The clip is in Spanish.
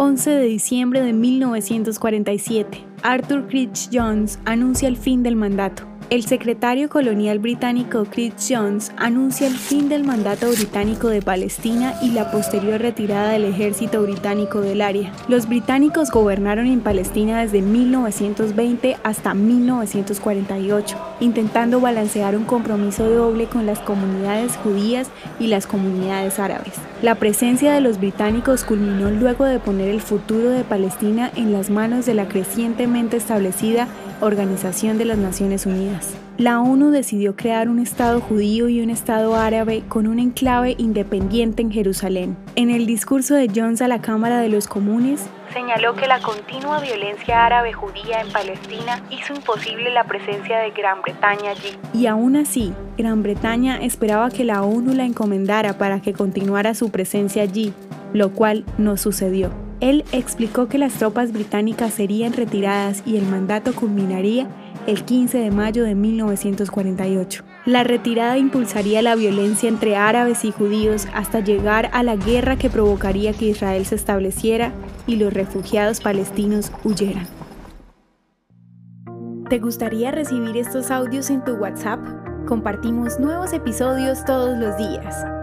11 de diciembre de 1947, Arthur Critch Jones anuncia el fin del mandato. El secretario colonial británico Chris Jones anuncia el fin del mandato británico de Palestina y la posterior retirada del ejército británico del área. Los británicos gobernaron en Palestina desde 1920 hasta 1948, intentando balancear un compromiso doble con las comunidades judías y las comunidades árabes. La presencia de los británicos culminó luego de poner el futuro de Palestina en las manos de la crecientemente establecida Organización de las Naciones Unidas. La ONU decidió crear un Estado judío y un Estado árabe con un enclave independiente en Jerusalén. En el discurso de Jones a la Cámara de los Comunes, señaló que la continua violencia árabe judía en Palestina hizo imposible la presencia de Gran Bretaña allí. Y aún así, Gran Bretaña esperaba que la ONU la encomendara para que continuara su presencia allí, lo cual no sucedió. Él explicó que las tropas británicas serían retiradas y el mandato culminaría el 15 de mayo de 1948. La retirada impulsaría la violencia entre árabes y judíos hasta llegar a la guerra que provocaría que Israel se estableciera y los refugiados palestinos huyeran. ¿Te gustaría recibir estos audios en tu WhatsApp? Compartimos nuevos episodios todos los días.